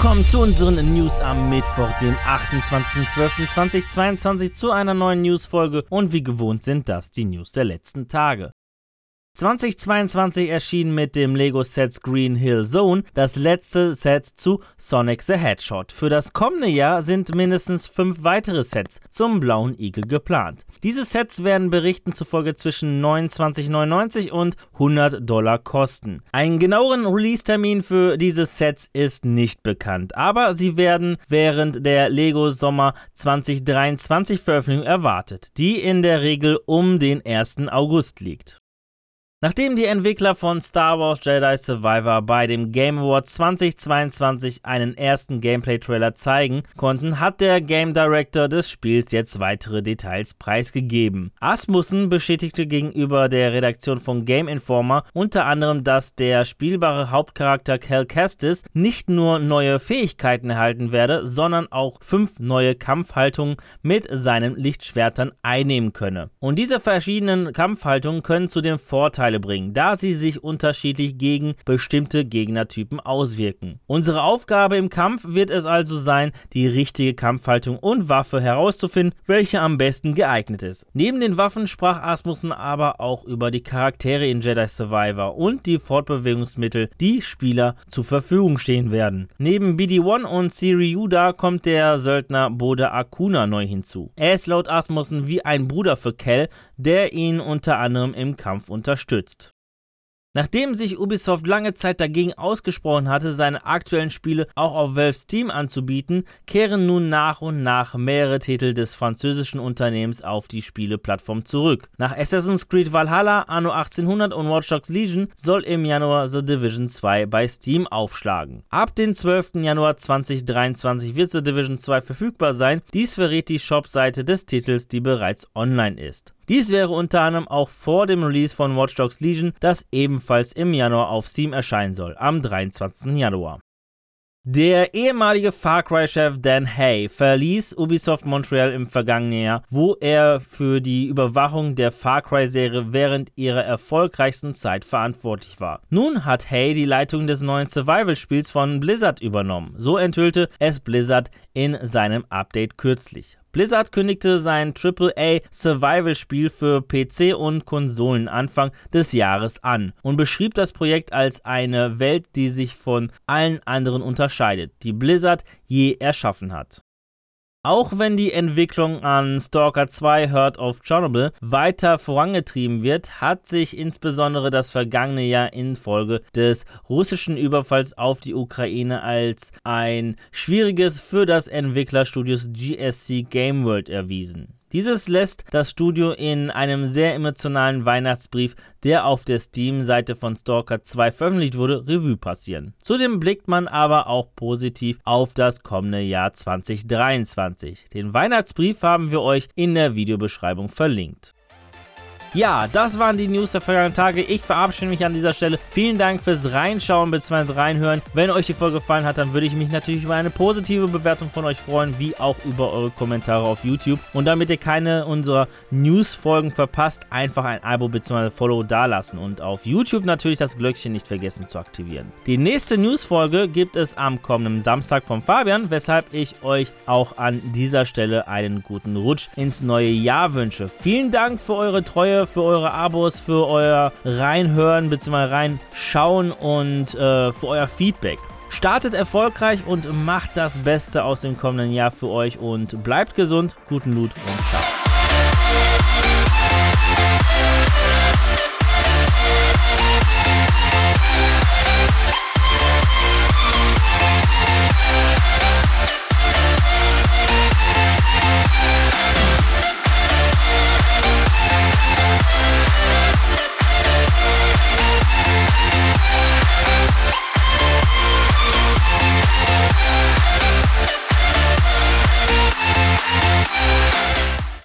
willkommen zu unseren News am Mittwoch, dem 28.12.2022 zu einer neuen Newsfolge und wie gewohnt sind das die News der letzten Tage. 2022 erschien mit dem Lego Sets Green Hill Zone das letzte Set zu Sonic the Hedgehog. Für das kommende Jahr sind mindestens fünf weitere Sets zum Blauen Igel geplant. Diese Sets werden Berichten zufolge zwischen 29,99 und 100 Dollar kosten. Einen genaueren Release-Termin für diese Sets ist nicht bekannt, aber sie werden während der Lego Sommer 2023 Veröffentlichung erwartet, die in der Regel um den 1. August liegt. Nachdem die Entwickler von Star Wars Jedi Survivor bei dem Game Award 2022 einen ersten Gameplay-Trailer zeigen konnten, hat der Game Director des Spiels jetzt weitere Details preisgegeben. Asmussen bestätigte gegenüber der Redaktion von Game Informer unter anderem, dass der spielbare Hauptcharakter Cal Kestis nicht nur neue Fähigkeiten erhalten werde, sondern auch fünf neue Kampfhaltungen mit seinen Lichtschwertern einnehmen könne. Und diese verschiedenen Kampfhaltungen können zu dem Vorteil Vorteile bringen, da sie sich unterschiedlich gegen bestimmte Gegnertypen auswirken. Unsere Aufgabe im Kampf wird es also sein, die richtige Kampfhaltung und Waffe herauszufinden, welche am besten geeignet ist. Neben den Waffen sprach Asmussen aber auch über die Charaktere in Jedi Survivor und die Fortbewegungsmittel, die Spieler zur Verfügung stehen werden. Neben BD-1 und Siri Yuda kommt der Söldner Bode Akuna neu hinzu. Er ist laut Asmussen wie ein Bruder für Kel, der ihn unter anderem im Kampf unterstützt unterstützt. Nachdem sich Ubisoft lange Zeit dagegen ausgesprochen hatte, seine aktuellen Spiele auch auf Valve Steam anzubieten, kehren nun nach und nach mehrere Titel des französischen Unternehmens auf die Spieleplattform zurück. Nach Assassin's Creed Valhalla, Anno 1800 und Watch Dogs Legion soll im Januar The Division 2 bei Steam aufschlagen. Ab dem 12. Januar 2023 wird The Division 2 verfügbar sein. Dies verrät die Shopseite des Titels, die bereits online ist. Dies wäre unter anderem auch vor dem Release von Watch Dogs Legion, das ebenfalls im Januar auf Steam erscheinen soll, am 23. Januar. Der ehemalige Far Cry-Chef Dan Hay verließ Ubisoft Montreal im vergangenen Jahr, wo er für die Überwachung der Far Cry-Serie während ihrer erfolgreichsten Zeit verantwortlich war. Nun hat Hay die Leitung des neuen Survival-Spiels von Blizzard übernommen. So enthüllte es Blizzard in seinem Update kürzlich. Blizzard kündigte sein AAA Survival-Spiel für PC und Konsolen Anfang des Jahres an und beschrieb das Projekt als eine Welt, die sich von allen anderen unterscheidet, die Blizzard je erschaffen hat. Auch wenn die Entwicklung an Stalker 2 Heart of Chernobyl weiter vorangetrieben wird, hat sich insbesondere das vergangene Jahr infolge des russischen Überfalls auf die Ukraine als ein schwieriges für das Entwicklerstudios GSC Game World erwiesen. Dieses lässt das Studio in einem sehr emotionalen Weihnachtsbrief, der auf der Steam-Seite von Stalker 2 veröffentlicht wurde, Revue passieren. Zudem blickt man aber auch positiv auf das kommende Jahr 2023. Den Weihnachtsbrief haben wir euch in der Videobeschreibung verlinkt. Ja, das waren die News der vergangenen Tage. Ich verabschiede mich an dieser Stelle. Vielen Dank fürs Reinschauen bzw. Reinhören. Wenn euch die Folge gefallen hat, dann würde ich mich natürlich über eine positive Bewertung von euch freuen, wie auch über eure Kommentare auf YouTube. Und damit ihr keine unserer News-Folgen verpasst, einfach ein Abo bzw. Follow dalassen und auf YouTube natürlich das Glöckchen nicht vergessen zu aktivieren. Die nächste News-Folge gibt es am kommenden Samstag von Fabian, weshalb ich euch auch an dieser Stelle einen guten Rutsch ins neue Jahr wünsche. Vielen Dank für eure Treue für eure Abos, für euer Reinhören bzw. Reinschauen und äh, für euer Feedback. Startet erfolgreich und macht das Beste aus dem kommenden Jahr für euch und bleibt gesund, guten Loot und ciao.